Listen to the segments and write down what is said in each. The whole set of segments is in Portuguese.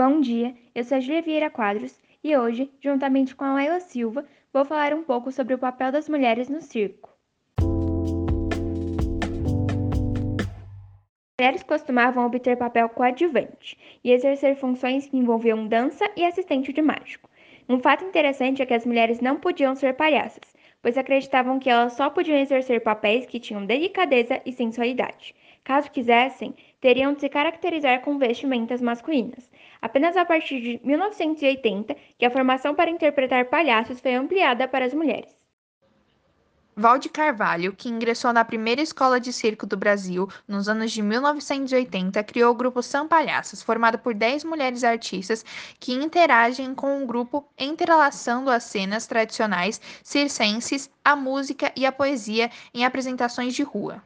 Bom dia, eu sou a Julia Vieira Quadros e hoje, juntamente com a Laila Silva, vou falar um pouco sobre o papel das mulheres no circo. Mulheres costumavam obter papel coadjuvante e exercer funções que envolviam dança e assistente de mágico. Um fato interessante é que as mulheres não podiam ser palhaças, pois acreditavam que elas só podiam exercer papéis que tinham delicadeza e sensualidade. Caso quisessem, teriam de se caracterizar com vestimentas masculinas. Apenas a partir de 1980 que a formação para interpretar palhaços foi ampliada para as mulheres. Valde Carvalho, que ingressou na primeira escola de circo do Brasil nos anos de 1980, criou o grupo São Palhaços, formado por 10 mulheres artistas que interagem com o grupo entrelaçando as cenas tradicionais circenses, a música e a poesia em apresentações de rua.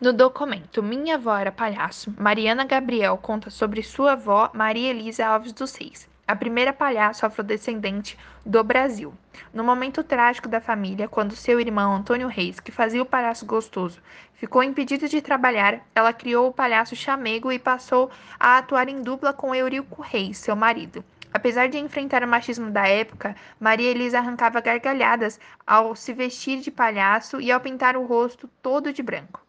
No documento Minha Avó Era Palhaço, Mariana Gabriel conta sobre sua avó Maria Elisa Alves dos Reis a primeira palhaço afrodescendente do Brasil. No momento trágico da família, quando seu irmão Antônio Reis, que fazia o palhaço gostoso, ficou impedido de trabalhar, ela criou o palhaço chamego e passou a atuar em dupla com Eurico Reis, seu marido. Apesar de enfrentar o machismo da época, Maria Elisa arrancava gargalhadas ao se vestir de palhaço e ao pintar o rosto todo de branco.